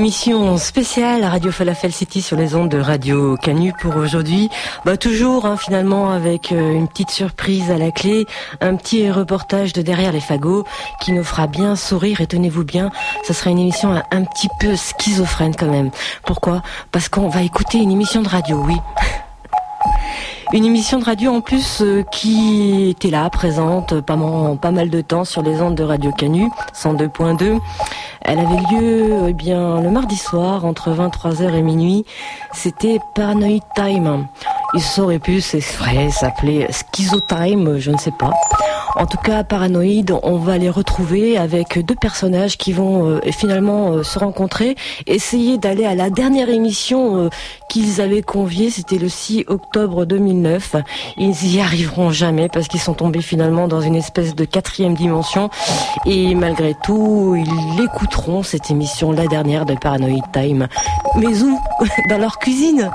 émission spéciale à Radio Falafel City sur les ondes de Radio Canu pour aujourd'hui. Bah toujours hein, finalement avec euh, une petite surprise à la clé, un petit reportage de derrière les fagots qui nous fera bien sourire et tenez-vous bien, ça sera une émission un, petit peu schizophrène quand même. Pourquoi? Parce qu'on va écouter une émission de radio, oui. Une émission de radio en plus euh, qui était là, présente pas, pas mal de temps sur les ondes de Radio Canu, 102.2. Elle avait lieu eh bien le mardi soir entre 23h et minuit. C'était Paranoid Time. Il aurait pu, vrai, s'appeler Schizo Time, je ne sais pas. En tout cas, Paranoïde, on va les retrouver avec deux personnages qui vont euh, finalement euh, se rencontrer, essayer d'aller à la dernière émission euh, qu'ils avaient conviée, c'était le 6 octobre 2009. Ils y arriveront jamais parce qu'ils sont tombés finalement dans une espèce de quatrième dimension et malgré tout, ils l'écouteront cette émission, la dernière de Paranoid Time. Mais où? Dans leur cuisine?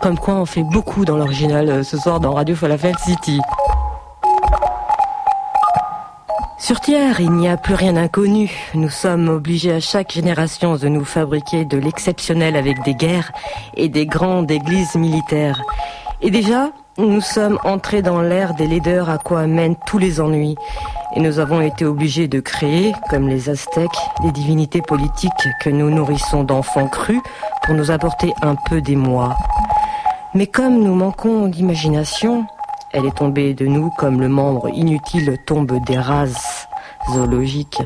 Comme quoi on fait beaucoup dans l'original ce soir dans Radio Falafel City. Sur Terre, il n'y a plus rien d'inconnu. Nous sommes obligés à chaque génération de nous fabriquer de l'exceptionnel avec des guerres et des grandes églises militaires. Et déjà, nous sommes entrés dans l'ère des leaders à quoi mènent tous les ennuis. Et nous avons été obligés de créer, comme les Aztèques, des divinités politiques que nous nourrissons d'enfants crus pour nous apporter un peu d'émoi. Mais comme nous manquons d'imagination, elle est tombée de nous comme le membre inutile tombe des races zoologiques.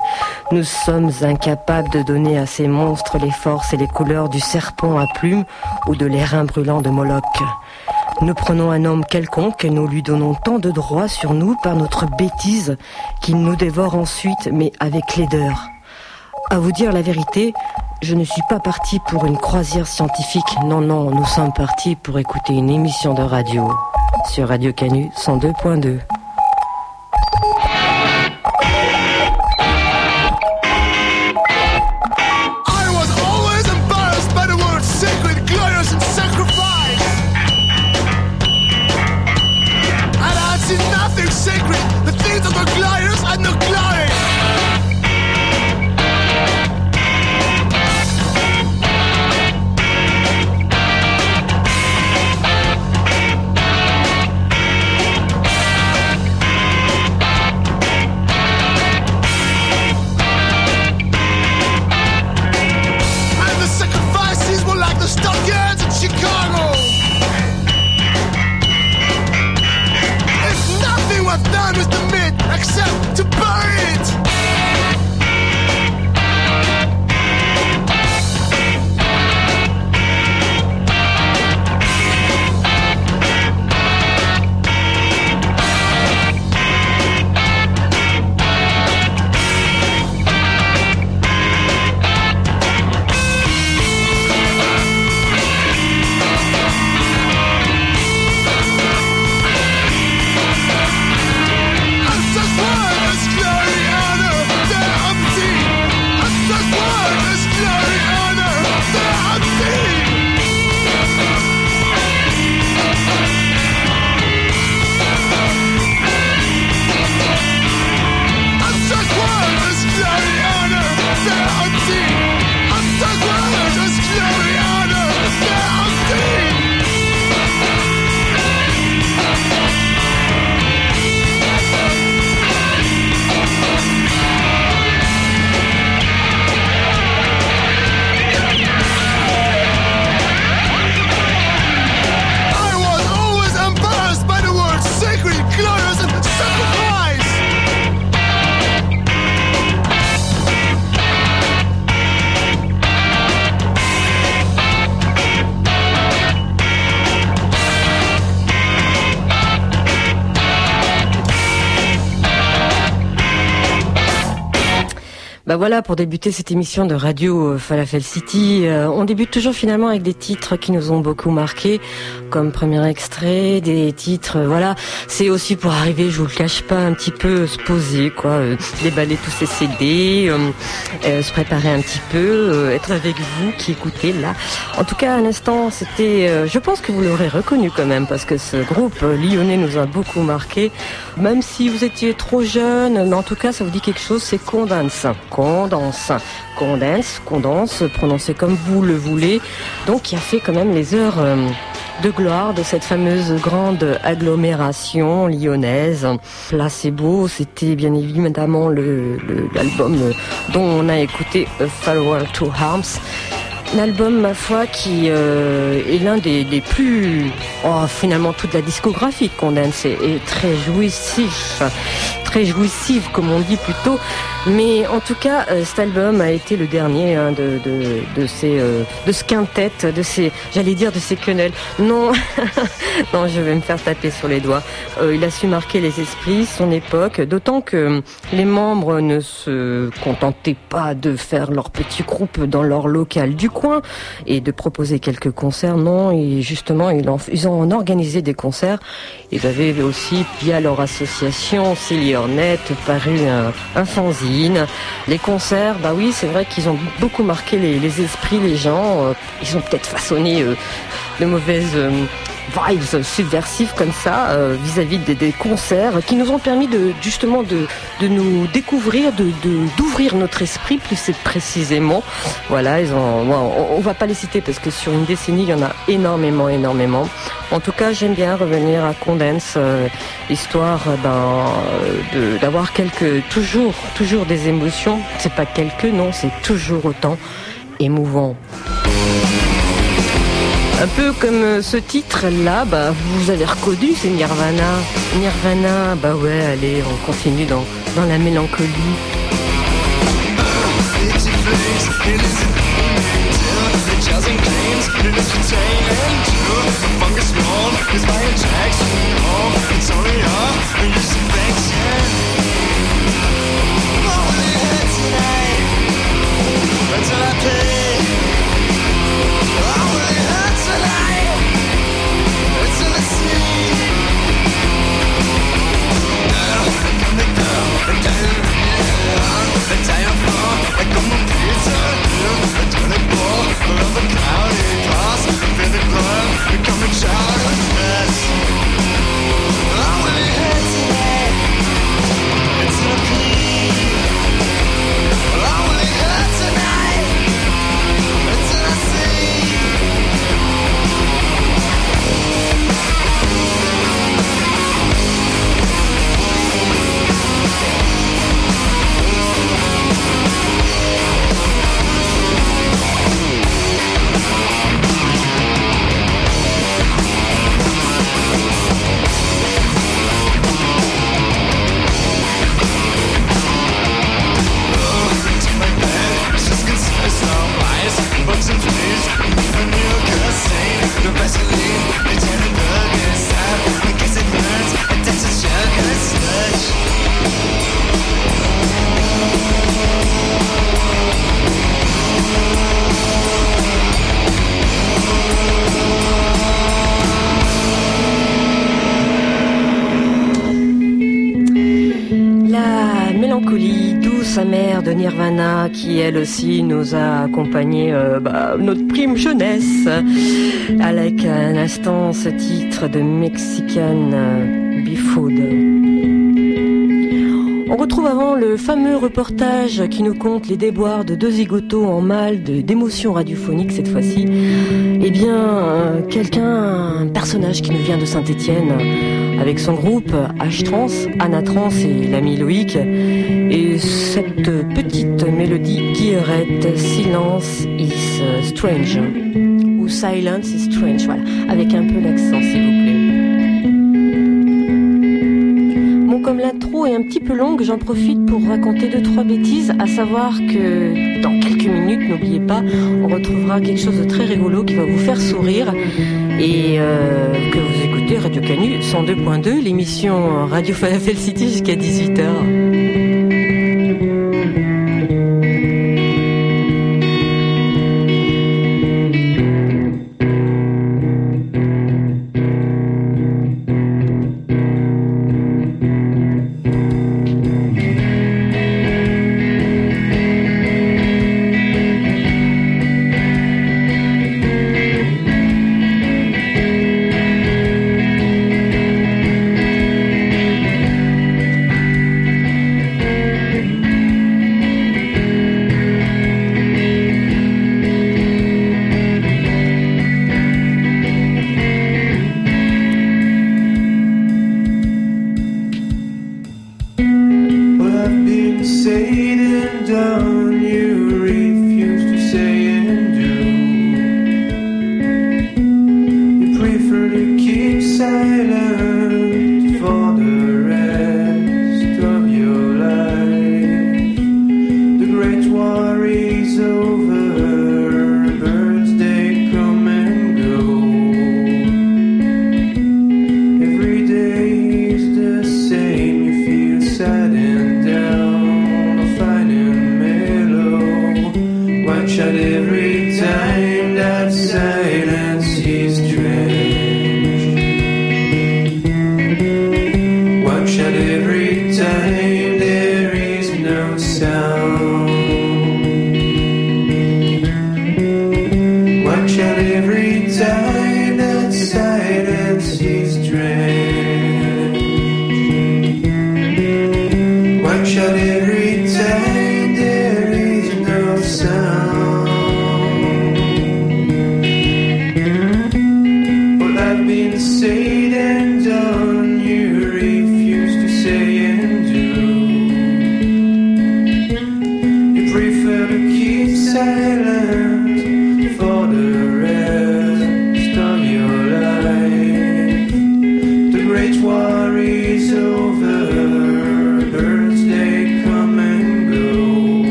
Nous sommes incapables de donner à ces monstres les forces et les couleurs du serpent à plumes ou de l'airain brûlant de Moloch. Nous prenons un homme quelconque et nous lui donnons tant de droits sur nous par notre bêtise qu'il nous dévore ensuite, mais avec laideur. À vous dire la vérité, je ne suis pas parti pour une croisière scientifique. Non, non, nous sommes partis pour écouter une émission de radio sur Radio Canu 102.2. voilà, pour débuter cette émission de radio euh, Falafel City, euh, on débute toujours finalement avec des titres qui nous ont beaucoup marqué, comme premier extrait, des titres, euh, voilà. C'est aussi pour arriver, je vous le cache pas, un petit peu se poser, quoi, déballer tous ces CD, se préparer un petit peu, être avec vous qui écoutez là. En tout cas, à l'instant, c'était, je pense que vous l'aurez reconnu quand même, parce que ce groupe lyonnais nous a beaucoup marqué. Même si vous étiez trop jeune, en tout cas, ça vous dit quelque chose, c'est Condense. Condense. Condense, condense, prononcé comme vous le voulez. Donc, qui a fait quand même les heures euh, de gloire de cette fameuse grande agglomération lyonnaise. Placebo, c'était bien évidemment l'album dont on a écouté A Farewell to Harms. L'album, ma foi, qui euh, est l'un des, plus... Oh, finalement, toute la discographie de Condense est très jouissif très jouissive, comme on dit plutôt. Mais en tout cas, euh, cet album a été le dernier hein, de, de, ces euh, de ce quintet, de ces, j'allais dire de ces quenelles. Non, non, je vais me faire taper sur les doigts. Euh, il a su marquer les esprits, son époque, d'autant que les membres ne se contentaient pas de faire leur petit groupe dans leur local du coin et de proposer quelques concerts. Non, et justement, ils, ils ont organisé des concerts. Ils avaient aussi, via leur association, Célia net, paru un, fanzine. Les concerts, bah oui, c'est vrai qu'ils ont beaucoup marqué les, esprits, les gens. Euh, ils ont peut-être façonné euh, de mauvaises euh, vibes subversives comme ça euh, vis-à-vis des, concerts qui nous ont permis de justement de, nous découvrir, de d'ouvrir notre esprit plus précisément. Voilà, ils ont, on, va pas les citer parce que sur une décennie il y en a énormément, énormément. En tout cas, j'aime bien revenir à Condense, euh, histoire ben, d'avoir quelques toujours toujours des émotions. C'est pas quelques, non, c'est toujours autant émouvant. Un peu comme euh, ce titre-là, bah, vous avez reconnu, c'est Nirvana. Nirvana, bah ouais, allez, on continue dans, dans la mélancolie. Qui elle aussi nous a accompagné euh, bah, notre prime jeunesse avec un instant ce titre de Mexican euh, Bifood. On retrouve avant le fameux reportage qui nous compte les déboires de deux zigotos en mal d'émotions radiophoniques cette fois-ci. Eh bien, euh, quelqu'un, un personnage qui nous vient de Saint-Étienne, avec son groupe H-Trans, Anna Trans et l'ami Loïc. Et cette petite mélodie qui arrête Silence is Strange. Ou Silence is Strange, voilà. Avec un peu l'accent, s'il vous plaît. Bon, comme l'intro est un petit peu longue, j'en profite pour raconter deux, trois bêtises, à savoir que dans quelques minutes, n'oubliez pas, on retrouvera quelque chose de très rigolo qui va vous faire sourire et euh, que vous Radio Canu 102.2, l'émission Radio Falafel City jusqu'à 18h.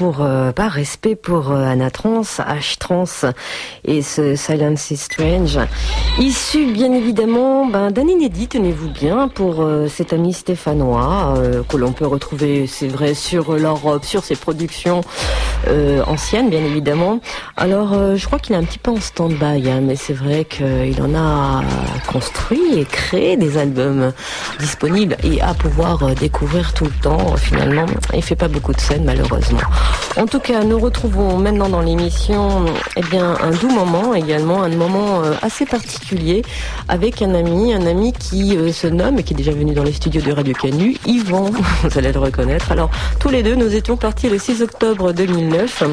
Pour euh, par respect pour euh, Anna Trans, H Trans et ce Silence is Strange, issu bien évidemment ben, d'un inédit, tenez-vous bien, pour euh, cet ami stéphanois que l'on peut retrouver, c'est vrai, sur l'Europe, sur ses productions anciennes, bien évidemment. Alors, je crois qu'il est un petit peu en stand-by, hein, mais c'est vrai qu'il en a construit et créé des albums disponibles et à pouvoir découvrir tout le temps finalement il fait pas beaucoup de scènes malheureusement. En tout cas, nous retrouvons maintenant dans l'émission eh bien un doux également, un moment euh, assez particulier avec un ami, un ami qui euh, se nomme et qui est déjà venu dans les studios de Radio Canu, Yvan, vous allez le reconnaître. Alors, tous les deux, nous étions partis le 6 octobre 2009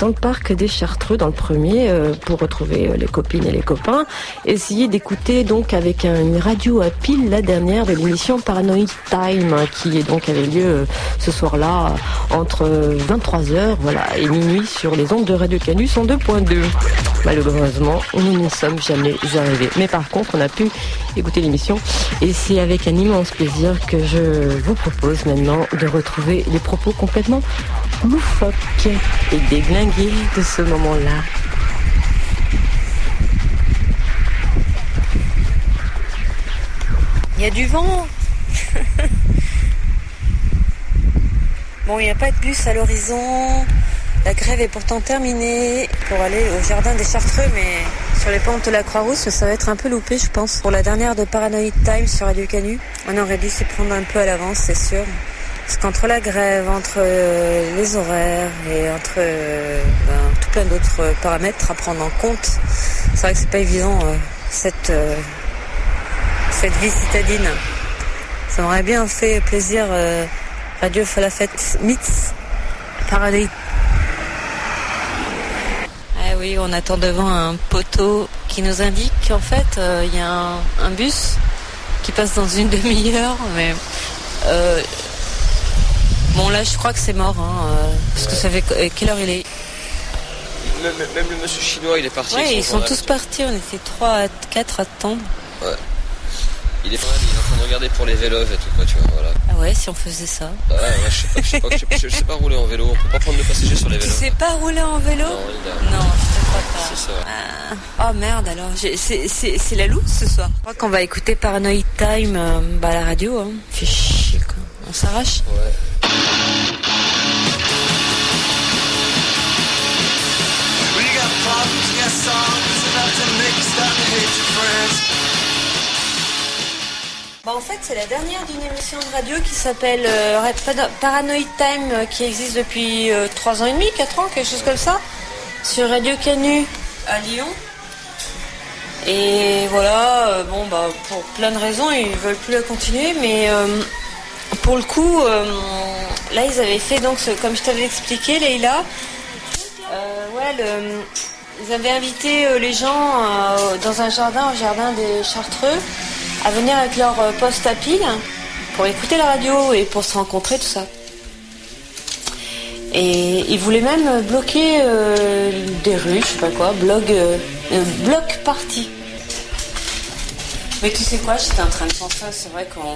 dans le parc des Chartreux, dans le premier, euh, pour retrouver les copines et les copains, essayer d'écouter donc avec une radio à pile la dernière de l'émission Paranoid Time, qui est donc avait lieu ce soir là entre 23h voilà, et minuit sur les ondes de Radio Canus en 2.2. Malheureusement, nous n'y sommes jamais arrivés. Mais par contre, on a pu écouter l'émission et c'est avec un immense plaisir que je vous propose maintenant de retrouver les propos complètement loufoques et déglingués de ce moment-là. Il y a du vent Bon, il n'y a pas de bus à l'horizon. La grève est pourtant terminée pour aller au jardin des Chartreux, mais sur les pentes de la Croix-Rousse, ça va être un peu loupé, je pense. Pour la dernière de Paranoid Time sur Radio Canu, on aurait dû s'y prendre un peu à l'avance, c'est sûr. Parce qu'entre la grève, entre euh, les horaires et entre euh, ben, tout plein d'autres paramètres à prendre en compte, c'est vrai que c'est pas évident euh, cette, vie citadine. Ça m'aurait bien fait plaisir Radio Falafet Meets Paradis. Oui, on attend devant un poteau qui nous indique qu'en fait, euh, il y a un, bus qui passe dans une demi-heure, mais bon là je crois que c'est mort, hein, parce que ça fait quelle heure il est? Même, le monsieur chinois il est parti. Ouais, ils sont tous partis, on était 3 à 4 à attendre. Ouais. Il est, il est en train de regarder pour les vélos et tout quoi, tu vois, voilà. Ah ouais, si on faisait ça. Bah ouais, je sais pas, je sais pas, je sais, pas rouler en vélo, on peut pas prendre le passager sur les vélos. Tu sais pas rouler en vélo Non, il a... non je crois pas. C'est ça. Ah. Oh merde alors, c'est la loupe ce soir. Je crois qu'on va écouter Paranoid Time euh, bah, à la radio, hein. Fait chier quoi. On s'arrache Ouais. Bah en fait, c'est la dernière d'une émission de radio qui s'appelle euh, Paranoid Time, euh, qui existe depuis 3 euh, ans et demi, 4 ans, quelque chose comme ça, sur Radio Canu à Lyon. Et voilà, bon, bah, pour plein de raisons, ils veulent plus la continuer, mais pour le coup, là, ils avaient fait, donc, comme je t'avais expliqué, Leïla, ouais, ils avaient invité les gens dans un jardin, au jardin des Chartreux, à venir avec leur euh, poste à pile pour écouter la radio et pour se rencontrer, tout ça. Et ils voulaient même bloquer euh, des rues, je sais pas quoi, blog, euh, bloc party. Mais tu sais quoi, j'étais en train de penser, c'est vrai qu'on.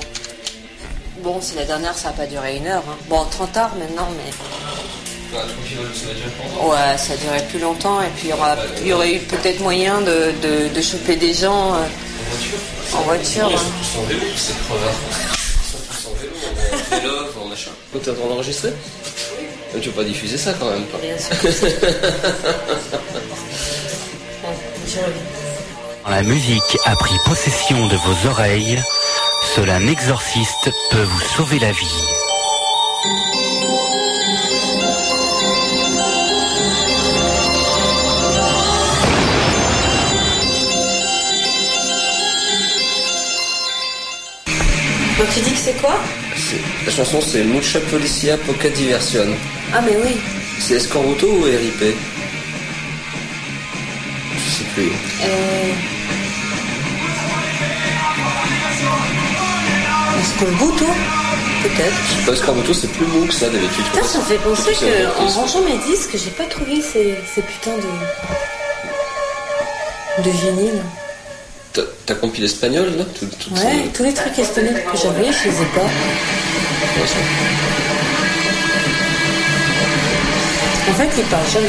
Bon, c'est la dernière, ça n'a pas duré une heure. Hein. Bon, 30 heures maintenant, mais. Ouais, ça duré plus longtemps et puis il y, aurait eu peut-être moyen de, de, choper des gens. En voiture En voiture. Ils sont tous en vélo, c'est crevard. Ils sont tous en vélo, en vélo, en machin. Toi, t'es en train d'enregistrer Oui. Tu veux pas diffuser ça quand même pas Bien sûr. Quand la musique a pris possession de vos oreilles, seul un exorciste peut vous sauver la vie. Donc tu dis que c'est quoi La chanson c'est Mucha Policia Poca Diversion. Ah mais oui. C'est Escorbuto ou RIP Je sais plus. Euh... Escorbuto Peut-être. Je sais pas, Escorbuto c'est plus beau que ça d'habitude. Putain, ça me fait penser qu'en rangeant mes disques, j'ai pas trouvé ces, ces putains de. de vinyle. T'as compilé espagnol là Ouais, tous les trucs espagnols que j'avais, je les ai pas. En fait, ils parlent jamais.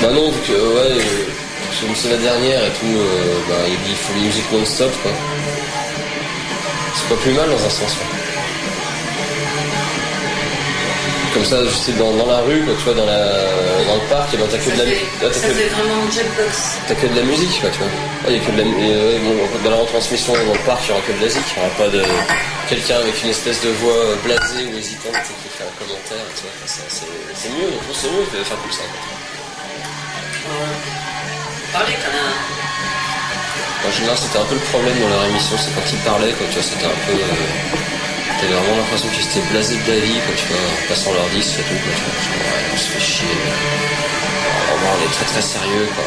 Bah non, donc, euh, ouais, c'est la dernière et tout, euh, bah, il faut les musiques non-stop quoi. C'est pas plus mal dans un sens. Comme ça, juste dans, dans la rue, quoi, tu vois, dans, la, dans le parc, et ben, t'as que de la musique. Ça fait vraiment jetbox. T'as que de la musique, quoi, tu vois. Ah, y a que de la, et, bon, dans la retransmission dans le parc, il n'y aura que de la musique. Il n'y aura pas de quelqu'un avec une espèce de voix blasée ou hésitante qui fait un commentaire, tu vois. c'est mieux, donc c'est mieux de faire comme ça. Parler quand même. En général, c'était un peu le problème dans leur émission, c'est quand ils parlaient, quoi, tu vois, c'était un peu. Euh, T'avais vraiment l'impression qu'ils étaient blasés de la vie, quoi, tu vois, en passant leur disque et tout, quoi, tu vois. On se fait chier. Vraiment, on est très très sérieux, quoi.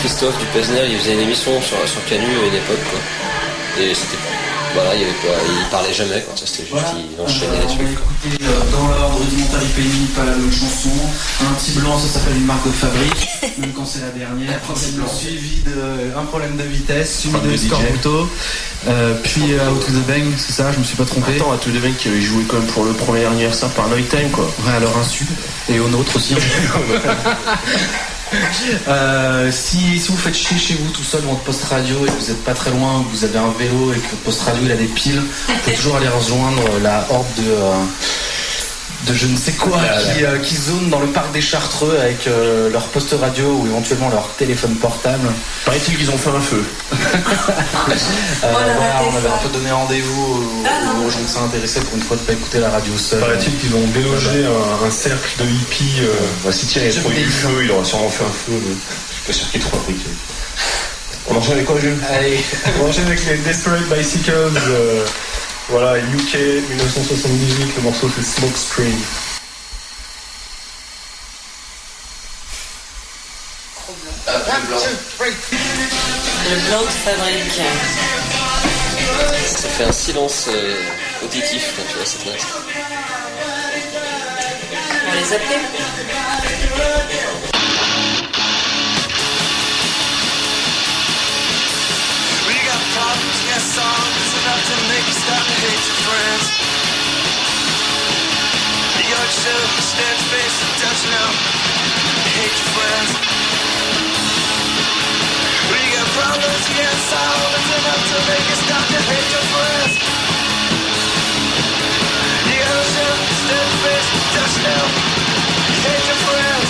Christophe Dupesner, il faisait une émission sur, sur Canu à une époque, quoi. Et c'était voilà, il, y avait pas, il parlait jamais, quoi. Ça, c'était juste qu'il enchaînait les trucs. Écouter, euh, dans l'ordre du Montaripéni, pas la même chanson. Un petit blanc, ça s'appelle une marque de fabrique, même quand c'est la dernière. Suivi d'un problème de vitesse, suivi de Scorbuto, euh, puis euh, Out to the Bang, c'est ça, je me suis pas trompé. Attends, à tous les mecs qui avaient joué quand même pour le premier anniversaire par Night Time, quoi. Ouais, alors un sud, et au nôtre aussi. Euh, si, vous faites chier chez vous tout seul votre poste radio et que vous n'êtes pas très loin, vous avez un vélo et que votre poste radio il a des piles, vous pouvez toujours aller rejoindre la horde de, euh, de je ne sais quoi qui, euh, qui, zone dans le parc des Chartreux avec euh, leur poste radio ou éventuellement leur téléphone portable. Paraît-il qu'ils ont fait un feu. Euh, on avait un peu donné rendez-vous aux, gens qui intéressés pour une fois de pas écouter la radio seule. Paraît-il qu'ils ont délogé un, cercle de hippies. Bah, si Thierry a trouvé du feu, il aura sûrement fait un feu. Mais je suis pas sûr qu'il trouve fabriqué. On enchaîne avec quoi, Jules? Allez, on enchaîne avec les Desperate Bicycles. Voilà, UK 1978, le morceau c'est Smoke Screen. Ah, Le blanc de fabrique. Ça fait un silence euh, auditif quand tu vois cette note. On les appeler We got problems, yes, songs enough to make you start to hate your friends. Your shirt, stand face, and touch now. Hate your friends. We got problems, yes, songs enough to make you start to hate your friends. Your shirt, stand face, and touch now. Hate your friends.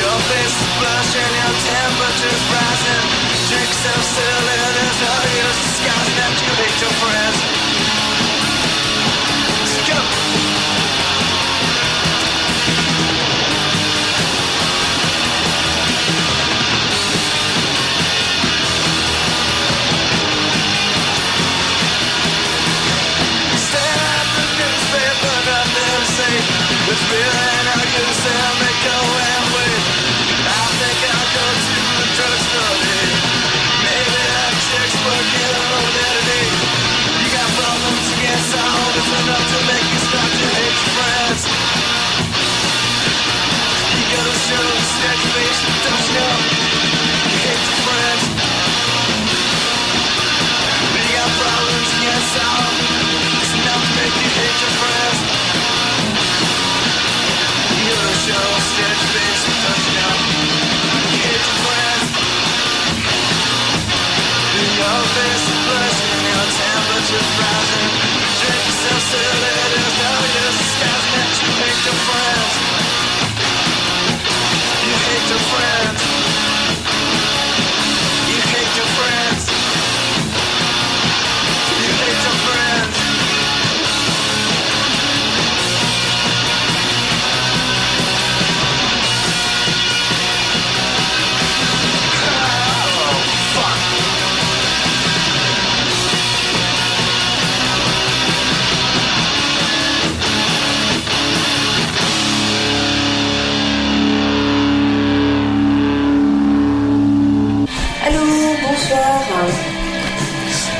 Your face is blushing, your temperature's rising. Drink so silly, there's no use disguising that you hate your friends. So go. Stand at the newspaper, nothing to make go and. I think I'll go to the drugstore friends.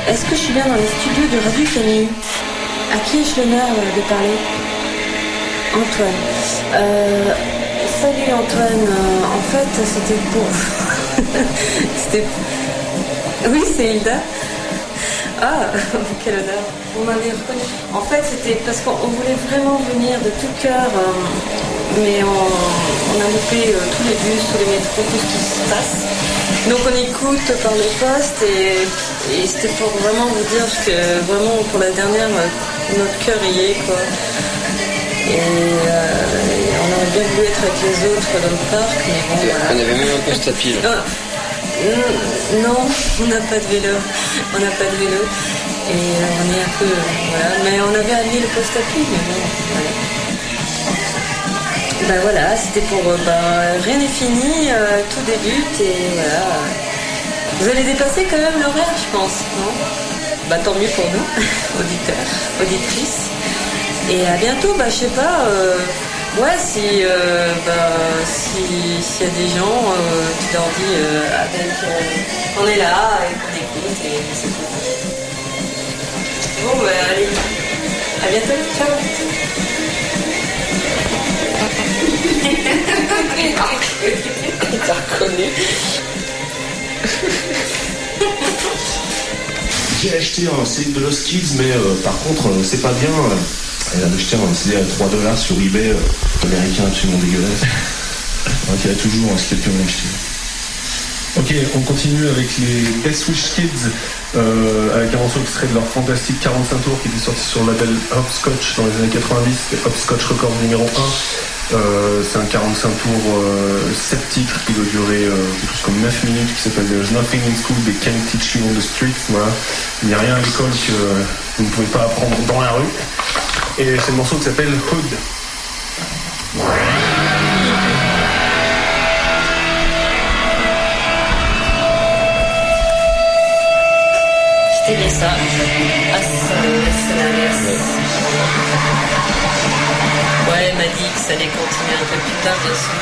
Est-ce que je suis bien dans les studios de Radio Canu À qui ai-je l'honneur euh, de parler Antoine. Euh, salut Antoine. Euh, en fait, c'était pour. c'était. Oui, c'est Hilda. Ah, quel honneur. Vous m'avez reconnu. En fait, c'était parce qu'on on voulait vraiment venir de tout cœur, mais on, on a loupé tous les bus, tous les métros, tout ce qui se passe. Donc on écoute par le poste et, et c'était pour vraiment vous dire que vraiment pour la dernière, notre cœur y est quoi. Et, euh, et on aurait bien voulu être avec les autres dans le parc, mais bon voilà. On avait même un poste à pile. Ah, Non, on n'a pas de vélo. On n'a pas de vélo. Et euh, on est un peu. voilà. Mais on avait amené le poste à pied, mais bon, voilà. Ben voilà, c'était pour. euh, ben, rien n'est fini, euh, tout débute et voilà. Vous allez dépasser quand même l'horaire, je pense, non? Bah tant mieux pour nous, auditeurs, auditrices. Et à bientôt, bah je sais pas. euh, Ouais, si, euh, bah, si, s'il y a des gens, euh, tu leur dis euh, avec, euh, on est là et qu'on écoute et c'est tout. Bon, bah, allez, à bientôt, ciao. T'as reconnu J'ai acheté un CD de Lost Kids, mais euh, par contre, euh, c'est pas bien. Elle a acheté un CD à 3 dollars sur eBay, euh, américain absolument dégueulasse. Donc il y a toujours, hein, si quelqu'un veut l'acheter. Ok, on continue avec les Best Wish Kids, euh, avec un morceau extrait de leur fantastique 45 tours qui était sorti sur le label Hopscotch dans les années 90, c'était Hopscotch Record numéro 1. Euh, c'est un 45 tours, euh, 7 titres qui doit durer euh, quelque chose comme 9 minutes, qui s'appelle There's Nothing in School They Can't Teach You on the Streets. Il n'y a rien à l'école que vous ne pouvez pas apprendre dans la rue. Et c'est le morceau qui s'appelle Hood. still is. Ouais, elle m'a dit que ça allait continuer un peu plus tard, bien sûr.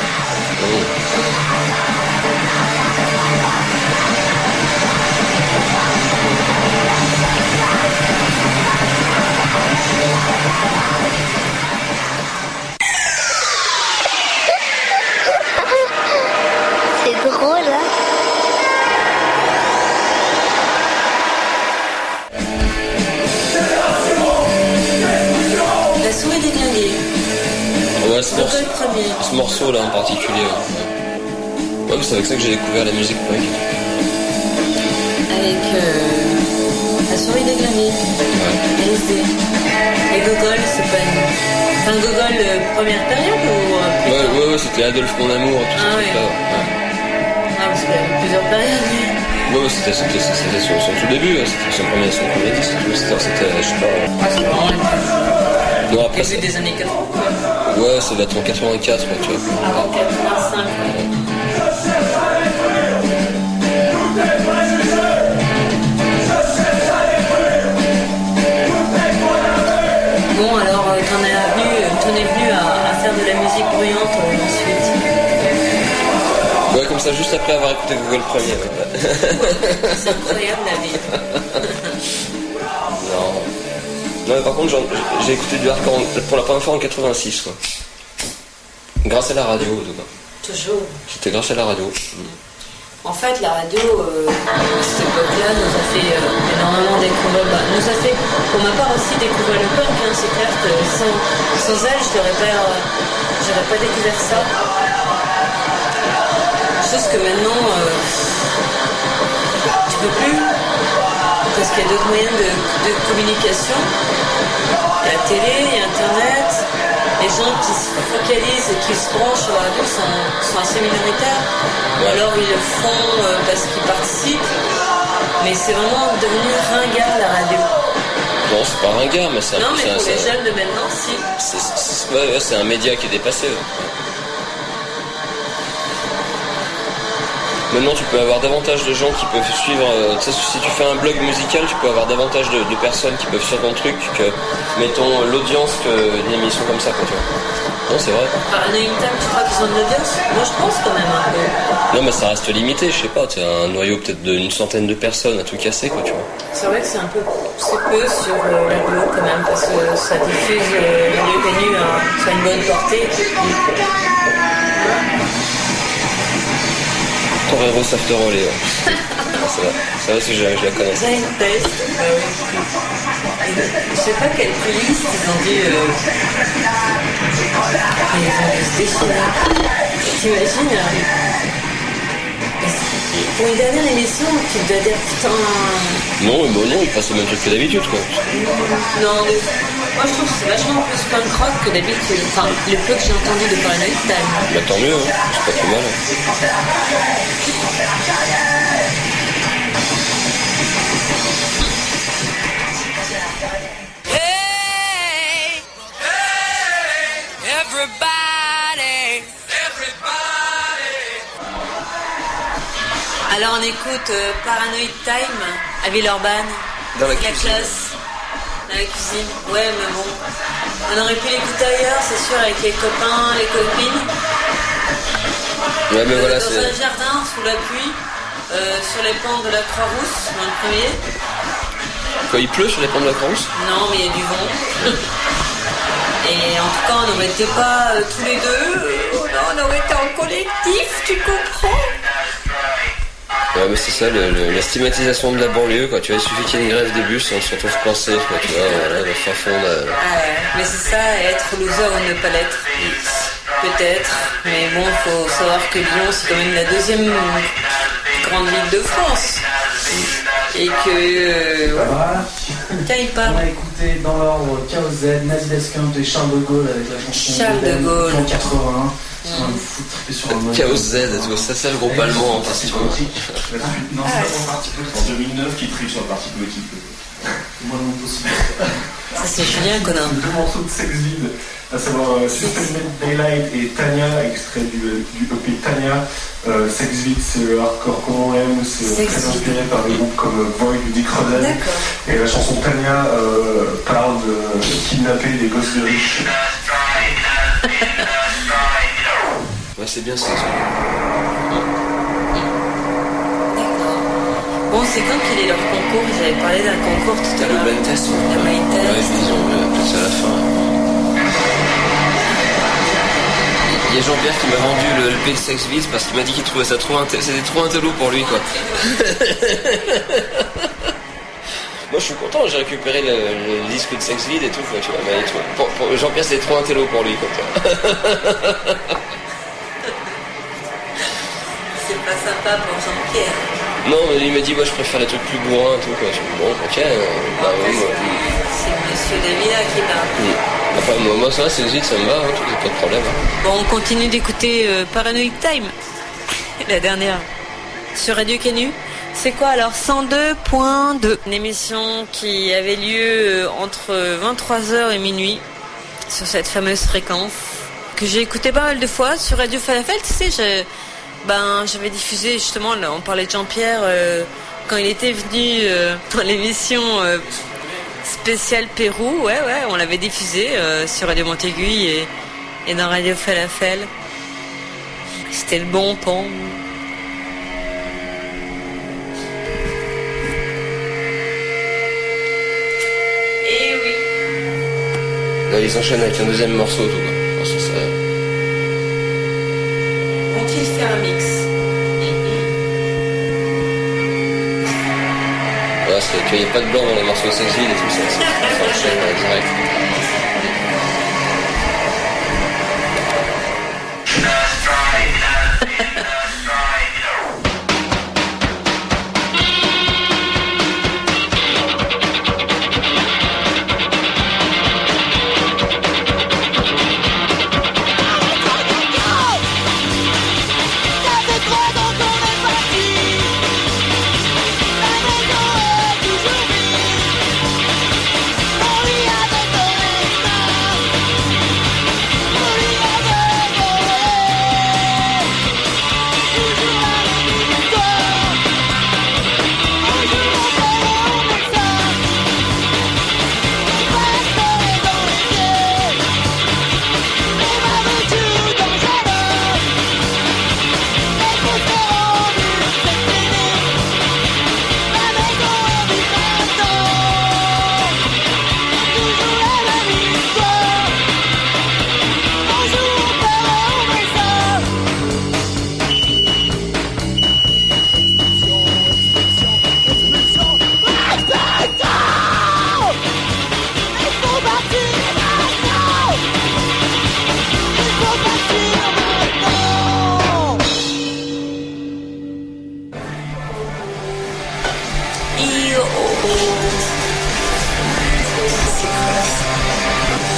Ce morceau, Gogol premier? ce morceau là en particulier. Ouais, ouais c'est avec ça que j'ai découvert la musique punk. Avec euh, la souris déglinguée. Ouais. LSD. Et Gogol, c'est pas une. Enfin, Gogol, euh, première période ou. euh, Ouais, ouais, ouais, c'était Adolphe mon amour, tout Ah ce ouais. Ouais. Ah, parce qu'il y avait plusieurs périodes. Ouais, ouais, c'était, son, tout début, c'était son premier, son premier disque. C'était, c'était, je sais pas. Ah, c'est vraiment Non, après, début des années 80. Ouais, ça va être en 84, quoi, tu vois. Avant 85. Bon, alors, euh, t'en es venu, t'en es venu à, à faire de la musique bruyante euh, ensuite. Ouais, comme ça, juste après avoir écouté Google premier. ouais. C'est incroyable la vie. Non. Mais par contre, j'ai écouté du hardcore pour la première fois en 86, quoi. Grâce à la radio, en tout cas. Toujours. C'était grâce à la radio. En fait, la radio, euh, à cette époque-là, nous a fait euh, énormément découvrir. Bah, nous a fait, pour ma part aussi, découvrir le punk. Hein, c'est clair que sans, sans elle, je n'aurais pas, euh, pas découvert ça. Chose que maintenant, euh, tu peux plus, parce qu'il y a d'autres moyens de, de communication. Il y a la télé, il y a Internet. Les gens qui se focalisent et qui se branchent sur la radio sont, sont assez minoritaires. Ou alors ils le font euh, parce qu'ils participent. Mais c'est vraiment devenu ringard la radio. Non, c'est pas un gars, mais c'est un Non, mais pour les jeunes de maintenant, si. c'est- ouais, un média qui est dépassé. ouais. Maintenant, tu peux avoir davantage de gens qui peuvent suivre. euh, si tu fais un blog musical, tu peux avoir davantage de, de personnes qui peuvent suivre ton truc que, mettons, l'audience qu'une émission comme ça, quoi, tu vois. Non, c'est vrai. Paranoid Time, tu crois qu'ils ont de l'audience Moi, je pense quand même un peu. Non, mais ça reste limité, je sais pas. Tu as un noyau peut-être d'une centaine de personnes à tout casser, quoi, tu vois. C'est vrai que c'est un peu, c'est peu sur euh, la Glo quand même, parce que ça diffuse euh, le lieu connu à, sur une bonne portée. Torero Safterole, ouais. ça va, ça va si je, je la connais. Zeitgeist, bah oui. Je sais pas quelle police ils ont dû. Euh... Ils ont dû se. T'imagines euh, Pour une dernière émission, tu dois dire putain. Non, mais bon, non, il passe le même truc que d'habitude, quoi. Non, mais moi je trouve que c'est vachement plus punk rock que d'habitude. Enfin, le peu que j'ai entendu de Paranoid Time. Bah tant mieux, hein. c'est pas trop mal. hein. Hey, hey, everybody, Alors on écoute euh, Paranoid Time à Villeurbanne. Dans la classe. Dans la cuisine. Ouais, mais bon. On aurait pu l'écouter ailleurs, c'est sûr, avec les copains, les copines. Ouais, mais Euh, voilà, dans c'est. un jardin, sous la pluie, euh, sur les pentes de la Croix-Rousse, dans le premier. Quoi, il pleut sur les pentes de la France Non, mais il y a du vent. Et en tout cas, on n'aurait été pas euh, tous les deux. euh, non, on aurait été en collectif, tu comprends? Ouais, mais c'est ça, le- le- la stigmatisation de la banlieue, quoi. Tu vois, il suffit qu'il y ait une grève des bus et on se retrouve coincé, quoi. Tu vois, voilà, le fin fond de. Ah ouais, mais c'est ça, être loser ou ne pas l'être. Peut-être, mais bon, faut savoir que Lyon, c'est quand même la deuxième grande ville de France. Et que. euh, Voilà. Tiens, il On a écouté dans l'ordre KOZ, Nazi Descamp et Charles de Gaulle avec la chanson Charles de Gaulle. en 81. Chaos Z, tu vois, ça c'est le groupe allemand en question. politique. Non, c'est. En 2009, qui tripe sur le parti politique. Moi non possible. Ça, c'est Julien Conin. Deux morceaux de sex vide, à savoir euh, Suspended Daylight et Tanya, extrait du, du EP Tanya. Euh, sex vide, c'est le hardcore comme on aime, c'est euh, très inspiré par des groupes comme euh, Void ou Dick. D'accord. Et la chanson Tanya euh, parle de kidnapper des gosses de riches. C'est bien ça. D'accord. Bon, c'est quand qu'il est leur concours? Ils avaient parlé d'un concours tout à T'as le l'heure. blind test Le blind test. Ouais, ils ont euh, c'est à la fin. Il y a Jean-Pierre qui m'a vendu le LP de Sex Beats parce qu'il m'a dit qu'il trouvait ça trop intello, c'était trop intello pour lui quoi. Moi je suis content, j'ai récupéré le, le disque de Sex Vide et tout, Jean-Pierre c'était trop intello pour lui quoi. tu vois. C'est pas sympa pour Jean-Pierre. Non mais il m'a dit moi je préfère les trucs plus bourrins et tout quoi. Je dis, bon ok, euh, bah oui moi. C'est Monsieur Davila qui parle. hmm. Enfin moi, moi ça Sex Vide ça me va, hein, tout, pas de problème. hein. Bon, on continue d'écouter euh, Paranoid Time, la dernière, sur Radio Canu. C'est quoi alors? 102.2 Une émission qui avait lieu euh, entre 23h et minuit sur cette fameuse fréquence que j'ai écouté pas mal de fois sur Radio Falafel. Tu sais, je- ben, j'avais diffusé justement, on parlait de Jean-Pierre euh, quand il était venu euh, dans l'émission euh, spéciale Pérou. Ouais, ouais, on l'avait diffusé sur Radio Montéguy et, et dans Radio Falafel. C'était le bon pont. Et oui. Là ils enchaînent avec un deuxième morceau tout un mix c'est qu'il n'y a pas de blanc dans les morceaux de Sex Vide et tout ça.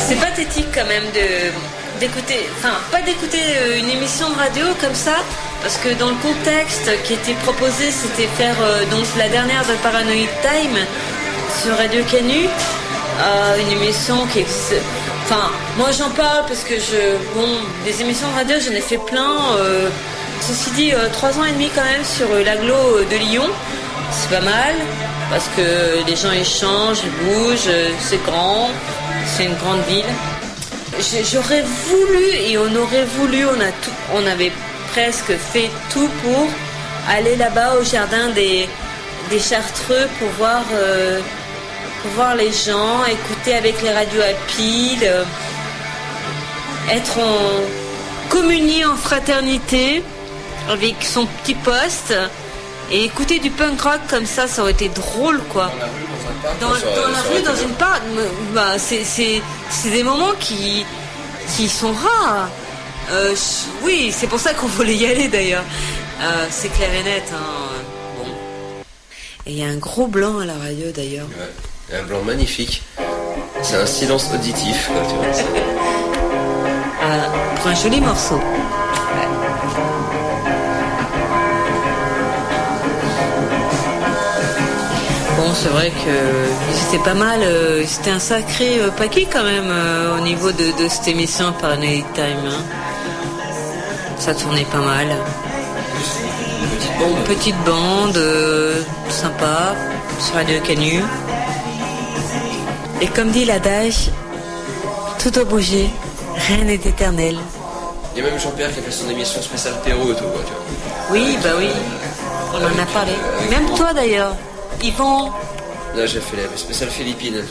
C'est pathétique quand même de d'écouter, enfin pas d'écouter euh, une émission de radio comme ça, parce que dans le contexte qui était proposé, c'était faire euh, donc la dernière de Paranoid Time sur Radio Canu, euh, une émission qui existe. Enfin, moi j'en parle parce que je, bon, des émissions de radio, j'en ai fait plein. ceci dit, trois ans et demi quand même sur l'agglo de Lyon, c'est pas mal parce que les gens échangent, ils bougent, c'est grand, c'est une grande ville. J'aurais voulu et on aurait voulu, on avait presque fait tout pour aller là-bas au jardin des, Chartreux pour voir, euh, voir les gens, écouter avec les radios à pile, euh, être en communier en fraternité avec son petit poste et écouter du punk rock comme ça, ça aurait été drôle quoi. Dans la rue, dans une part, bah, c'est, des moments qui, qui sont rares. Euh, oui, c'est pour ça qu'on voulait y aller d'ailleurs. Euh, c'est clair et net. hein. Bon. Et il y a un gros blanc à la radio d'ailleurs. Ouais. Un blanc magnifique. C'est un silence auditif, quoi, tu vois. Ah, pour un joli morceau. C'est vrai que c'était pas mal. euh, C'était un sacré euh, paquet quand même euh, au niveau de, de cette émission Paranoid Time. hein. Ça tournait pas mal. Bon, petite bande, euh, sympa, sur Radio Canu. Et comme dit l'adage, tout a bougé, rien n'est éternel. Il y a même Jean-Pierre qui a fait son émission spéciale Perro et tout, quoi, tu vois. Oui, bah oui. On en a parlé. Même toi d'ailleurs. Là, j'ai fait la spéciale Philippines.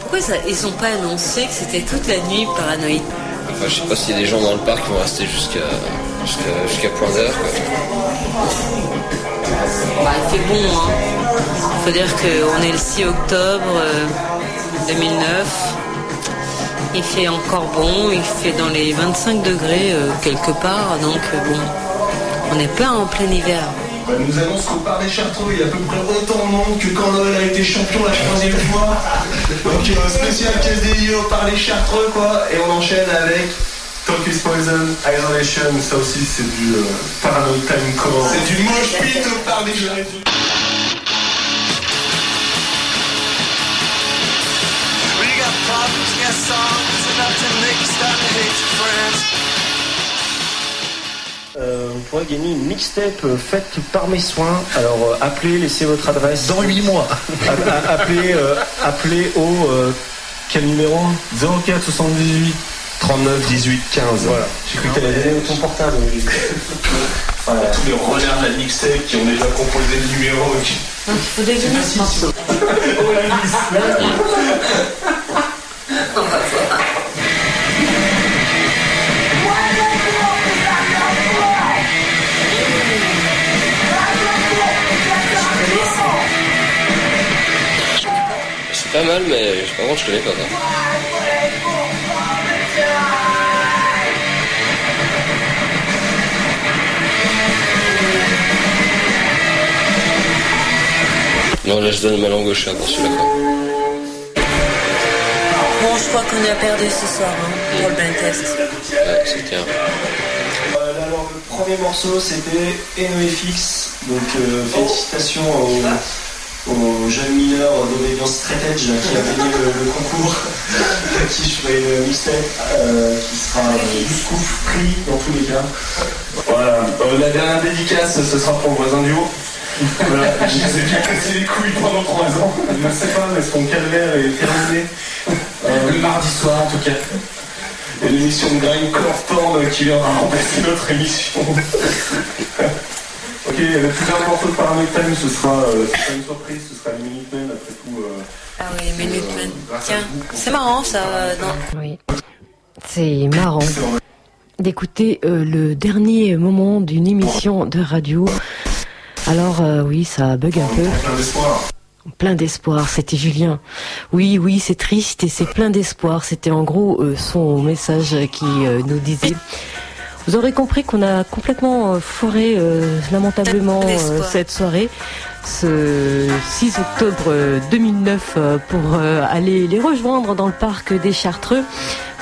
pourquoi ça, ils ont pas annoncé que c'était toute la nuit paranoïde Enfin, je sais pas s'il y a des gens dans le parc qui vont rester jusqu'à jusqu'à jusqu'à point d'heure. Bah, il fait bon, hein. Faut dire qu'on est le 6 octobre euh, 2009. Il fait encore bon, il fait dans les 25 degrés euh, quelque part, donc euh, bon, on n'est pas en plein hiver. Bah, nous annonce qu'au Parc des Chartreux, il y a à peu près autant de monde que quand Noël a été champion la troisième fois. Donc euh, spécial caisse dédiée au Parc des Chartreux, quoi. Et on enchaîne avec... Talk is Poison, Isolation, ça aussi c'est du euh, Paranoid Time Core. C'est du moche pit au Parc des Chartreux. We got problems, we got songs enough to make you start to hate your friends. Euh, vous pourrez gagner une mixtape euh, faite par mes soins. Alors euh, appelez, laissez votre adresse. Dans 8 mois. A- a- appelez, euh, appelez au euh, quel numéro? 04 78 39 18 15. Voilà. J'ai cru que t'allais donner ton portable. voilà. Tous les renards de la mixtape qui ont déjà composé le numéro. et qui- Donc il faut deviner ce morceau. Pas mal, mais par contre, je connais pas, quoi. Non, là, je donne ma langue au chat pour celui-là, quoi. Bon, je crois qu'on a perdu ce soir hein, pour le blind test. Ouais, c'est clair. Euh, alors le premier morceau c'était NoFX. Donc euh, félicitations aux, aux jeunes mineurs d'obédience straight edge qui a gagné le, le concours. à qui je ferai une mixtape euh, qui sera euh, du coup free dans tous les cas. Voilà. Euh, la dernière dédicace, ce sera pour le voisin du haut. Voilà. Je les ai bien cassé les couilles pendant 3 ans. Je ne sais pas, mais son calvaire est terminé. Euh, le mardi soir en tout cas. Et l'émission de Grindcore Porn qui viendra remplacer notre émission. ok, le plus dernier morceau de Paranoid Time, ce sera, euh, ce sera une surprise, ce sera les Minutemen après tout. euh, Ah oui, Minutemen. Tiens, c'est marrant ça, euh, non Oui. C'est marrant d'écouter euh, le dernier moment d'une émission de radio. Alors euh, oui, ça bug un peu. Plein d'espoir. Plein d'espoir, c'était Julien. Oui, oui, c'est triste et c'est plein d'espoir. C'était en gros euh, son message qui euh, nous disait. Vous aurez compris qu'on a complètement euh, foiré euh, lamentablement euh, cette soirée, ce 6 octobre euh, 2009, euh, pour aller les rejoindre dans le parc des Chartreux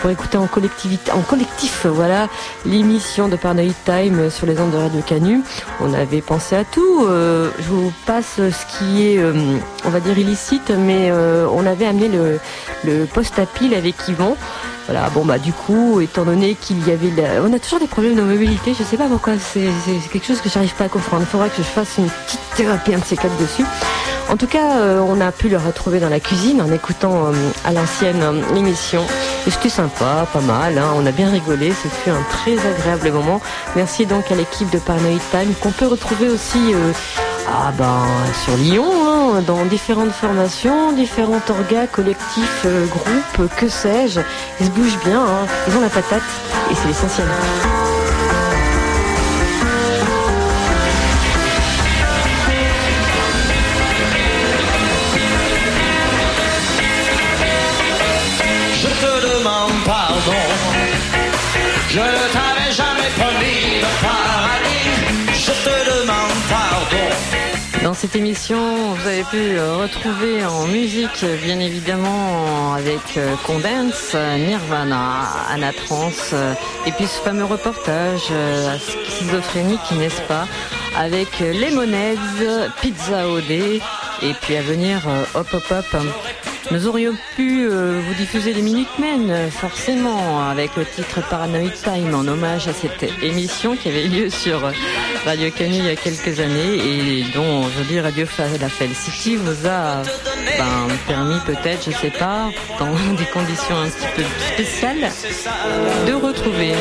pour écouter en collectivité, en collectif, voilà, l'émission de Paranoid Time sur les ondes de Radio Canu. On avait pensé à tout. euh, je vous passe ce qui est, euh, on va dire illicite, mais euh, on avait amené le, le poste à pile avec Yvon. Voilà, bon bah du coup, étant donné qu'il y avait, la- on a toujours des problèmes de mobilité. Je sais pas pourquoi. C'est quelque chose que j'arrive pas à comprendre. Il faudra que je fasse une petite thérapie un de ces quatre dessus. En tout cas, euh, on a pu le retrouver dans la cuisine en écoutant euh, à l'ancienne euh, émission. Et c'était sympa, pas mal. hein. On a bien rigolé. Ce fut un très agréable moment. Merci donc à l'équipe de Paranoid Time qu'on peut retrouver aussi euh, ah ben, sur Lyon, hein, dans différentes formations, différents orgas, collectifs, euh, groupes, que sais-je. Ils se bougent bien. hein. Ils ont la patate et c'est l'essentiel. Je te demande pardon. Je Dans cette émission, vous avez pu euh, retrouver en musique, bien évidemment, avec euh, Condense, Nirvana, Anna Trans, euh, et puis ce fameux reportage schizophrénique, n'est-ce pas, avec Lemonheads, Pizza OD, et puis à venir, hop hop hop. Nous aurions pu euh, vous diffuser les Minutemen, euh, forcément, avec le titre Paranoid Time en hommage à cette émission qui avait lieu sur Radio Canu il y a quelques années et dont aujourd'hui Radio City vous a ben, permis peut-être, je sais pas, dans des conditions un petit peu spéciales, de retrouver.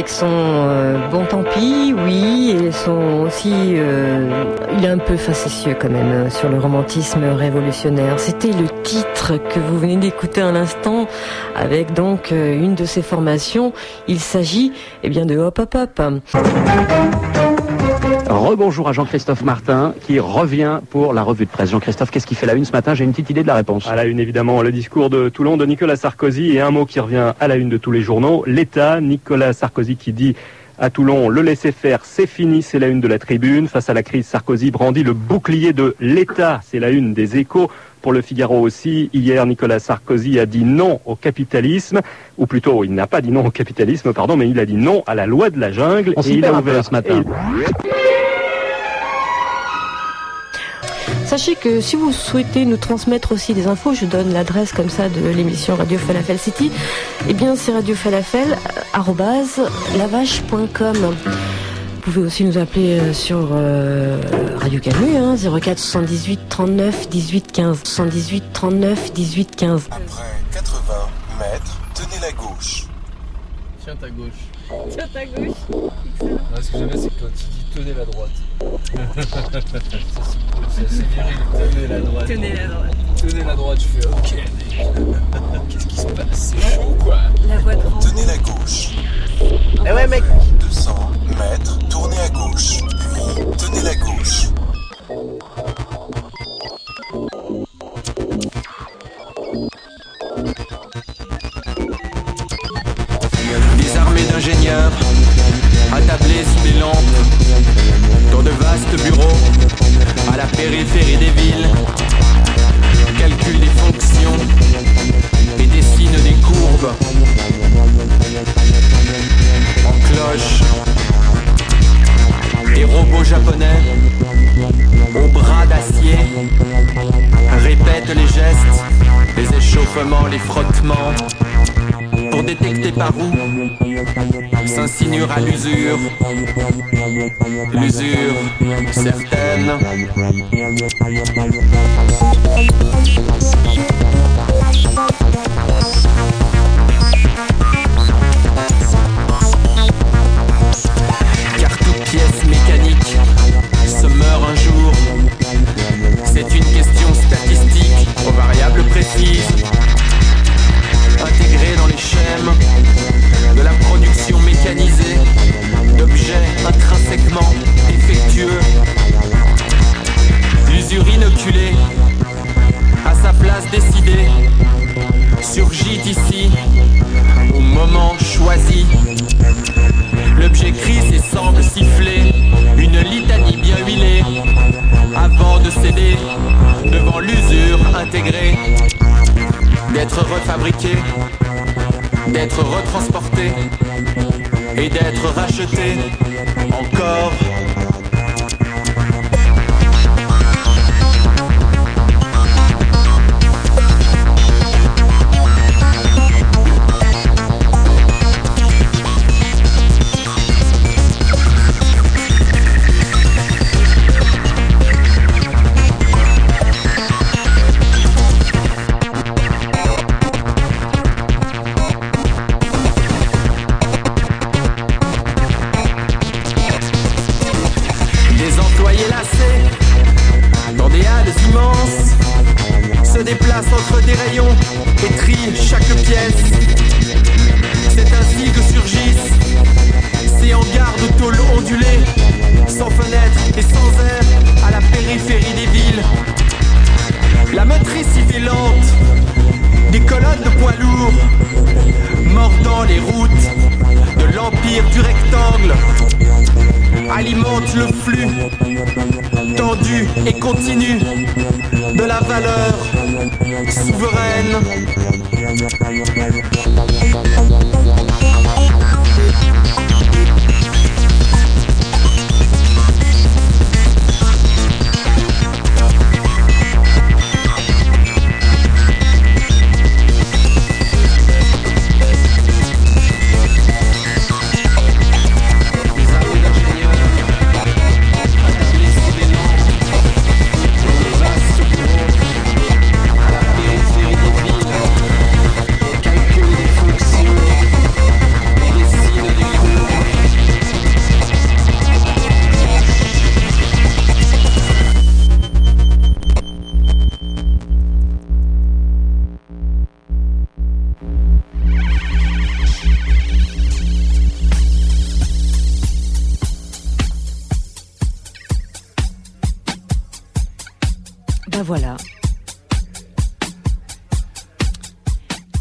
Avec son euh, bon tant pis, oui, et son aussi, euh, il est un peu facétieux quand même euh, sur le romantisme révolutionnaire. C'était le titre que vous venez d'écouter à l'instant avec donc une de ses formations. Il s'agit eh bien de Hop Hop Hop. Rebonjour à Jean-Christophe Martin qui revient pour la revue de presse. Jean-Christophe, qu'est-ce qui fait la une ce matin? J'ai une petite idée de la réponse. À la une, évidemment, le discours de Toulon de Nicolas Sarkozy et un mot qui revient à la une de tous les journaux. L'État, Nicolas Sarkozy qui dit à Toulon, le laisser-faire, c'est fini, c'est la une de la tribune. Face à la crise, Sarkozy brandit le bouclier de l'État, c'est la une des échos. Pour le Figaro aussi, hier, Nicolas Sarkozy a dit non au capitalisme, ou plutôt, il n'a pas dit non au capitalisme, pardon, mais il a dit non à la loi de la jungle. On et il a ouvert ce matin. et- Sachez que si vous souhaitez nous transmettre aussi des infos, je donne l'adresse comme ça de l'émission Radio Falafel City. Eh bien, c'est radiofalafel@lavache.com. Vous pouvez aussi nous appeler euh, sur euh, Radio Canu, hein, 04 78 39 18 15. 78 39 18 15. Après 80 mètres, tenez la gauche. Tiens ta gauche. Tiens ta gauche. Non, ce que j'aimais, c'est que quand tu dis tenez la droite. C'est viril. Tenez la droite. Tenez la droite. Tenez la droite, je fais ok. Qu'est-ce qui se passe? C'est chaud quoi? La voix de. Tenez la gauche. Eh ouais, mec. Certaine. D'être retransporté et d'être racheté encore.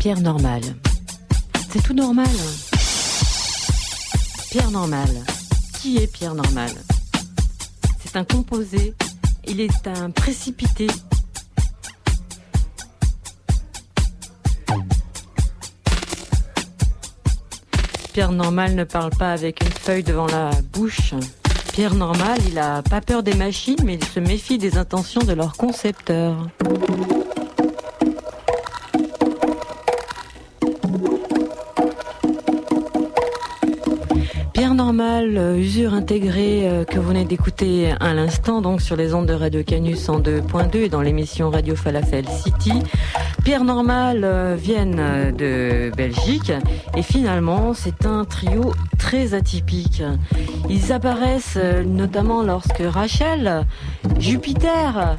Pierre normal. C'est tout normal. Pierre normal. Qui est Pierre normal? C'est un composé. Il est un précipité. Pierre normal ne parle pas avec une feuille devant la bouche. Pierre Normal, il a pas peur des machines, mais il se méfie des intentions de leurs concepteurs. Normal, euh, usure intégrée euh, que vous venez d'écouter à l'instant, donc sur les ondes de Radio Canus en 2.2 et dans l'émission Radio Falafel City. Pierre Normal euh, viennent de Belgique et finalement c'est un trio très atypique. Ils apparaissent notamment lorsque Rachel, Jupiter,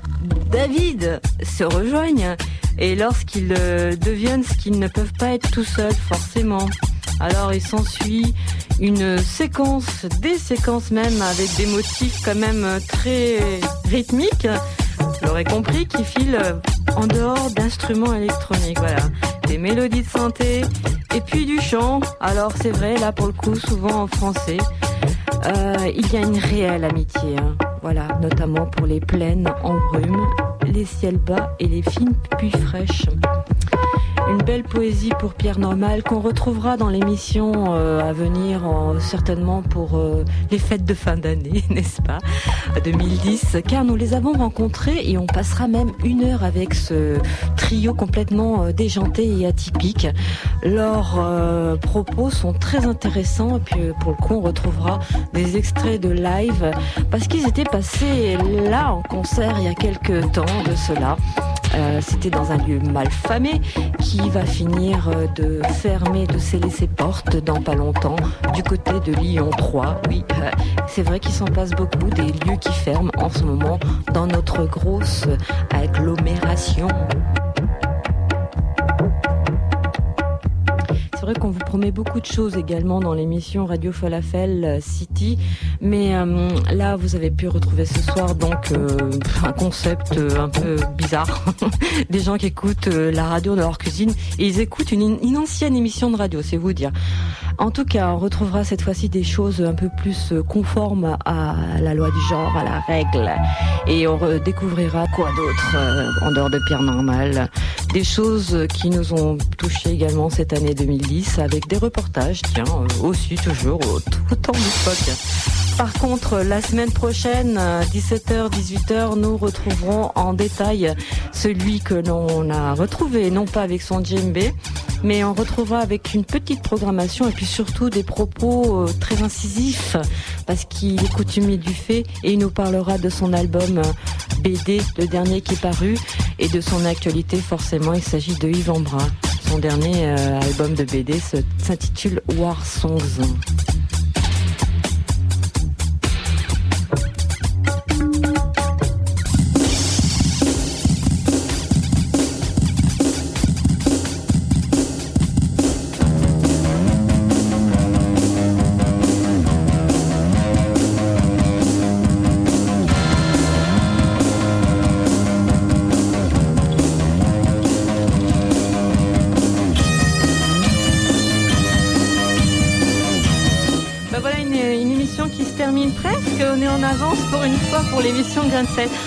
David se rejoignent et lorsqu'ils deviennent ce qu'ils ne peuvent pas être tout seuls forcément. Alors il s'ensuit une séquence, des séquences même avec des motifs quand même très rythmiques. Vous l'aurez compris, qui filent en dehors d'instruments électroniques. Voilà, des mélodies de santé et puis du chant. Alors c'est vrai, là pour le coup, souvent en français. Euh, il y a une réelle amitié, hein. voilà, notamment pour les plaines en brume, les ciels bas et les fines pluies fraîches. Une belle poésie pour Pierre Normal qu'on retrouvera dans l'émission euh, à venir en- certainement pour euh, les fêtes de fin d'année, n'est-ce pas 2010, car nous les avons rencontrés et on passera même une heure avec ce trio complètement euh, déjanté et atypique. Leurs euh, propos sont très intéressants et puis euh, pour le coup on retrouvera des extraits de live parce qu'ils étaient passés là en concert il y a quelques temps de cela. Euh, C'était dans un lieu mal famé qui va finir euh, de fermer, de sceller ses portes dans pas longtemps du côté de Lyon 3. Oui, euh, c'est vrai qu'il s'en passe beaucoup des lieux qui ferment en ce moment dans notre grosse agglomération. Qu'on vous promet beaucoup de choses également dans l'émission Radio Falafel euh, City, mais euh, là vous avez pu retrouver ce soir donc euh, un concept un peu bizarre. Des gens qui écoutent la radio dans leur cuisine et ils écoutent une, ancienne émission de radio, c'est vous dire. En tout cas, on retrouvera cette fois-ci des choses un peu plus conformes à la loi du genre, à la règle, et on redécouvrira quoi d'autre en dehors de Pierre Normal? Des choses qui nous ont touchés également cette année 2010 avec des reportages, tiens, euh, aussi toujours au- autant d'époque. Par contre, la semaine prochaine, 17h, 18h, nous retrouverons en détail celui que l'on a retrouvé, non pas avec son djembé, mais on retrouvera avec une petite programmation et puis surtout des propos euh, très incisifs parce qu'il est coutumier du fait et il nous parlera de son album euh, BD, le dernier qui est paru, et de son actualité forcément. Il s'agit de Yves Embrun. Son dernier euh, album de BD s'intitule War Songs.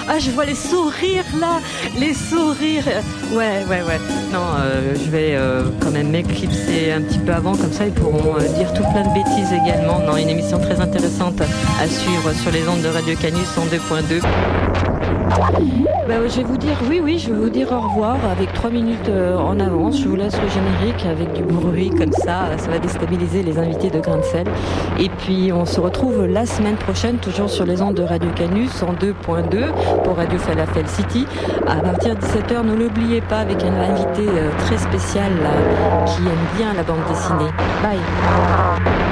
Ah, je vois les sourires là, les sourires. Ouais, ouais, ouais. Non, euh, je vais euh, quand même m'éclipser un petit peu avant, comme ça ils pourront euh, dire tout plein de bêtises également. Non, une émission très intéressante à suivre sur les ondes de Radio Canus en 2.2. Bah, je vais vous dire, oui, oui, je vais vous dire au revoir avec trois minutes euh, en avance. Je vous laisse le générique avec du bruit comme ça. Ça va déstabiliser les invités de Grain Sel. Et puis, on se retrouve la semaine prochaine, toujours sur les ondes de Radio Canus en 2.2 pour Radio Falafel City. À partir de 17h, ne l'oubliez pas avec un invité euh, très spécial qui aime bien la bande dessinée. Bye.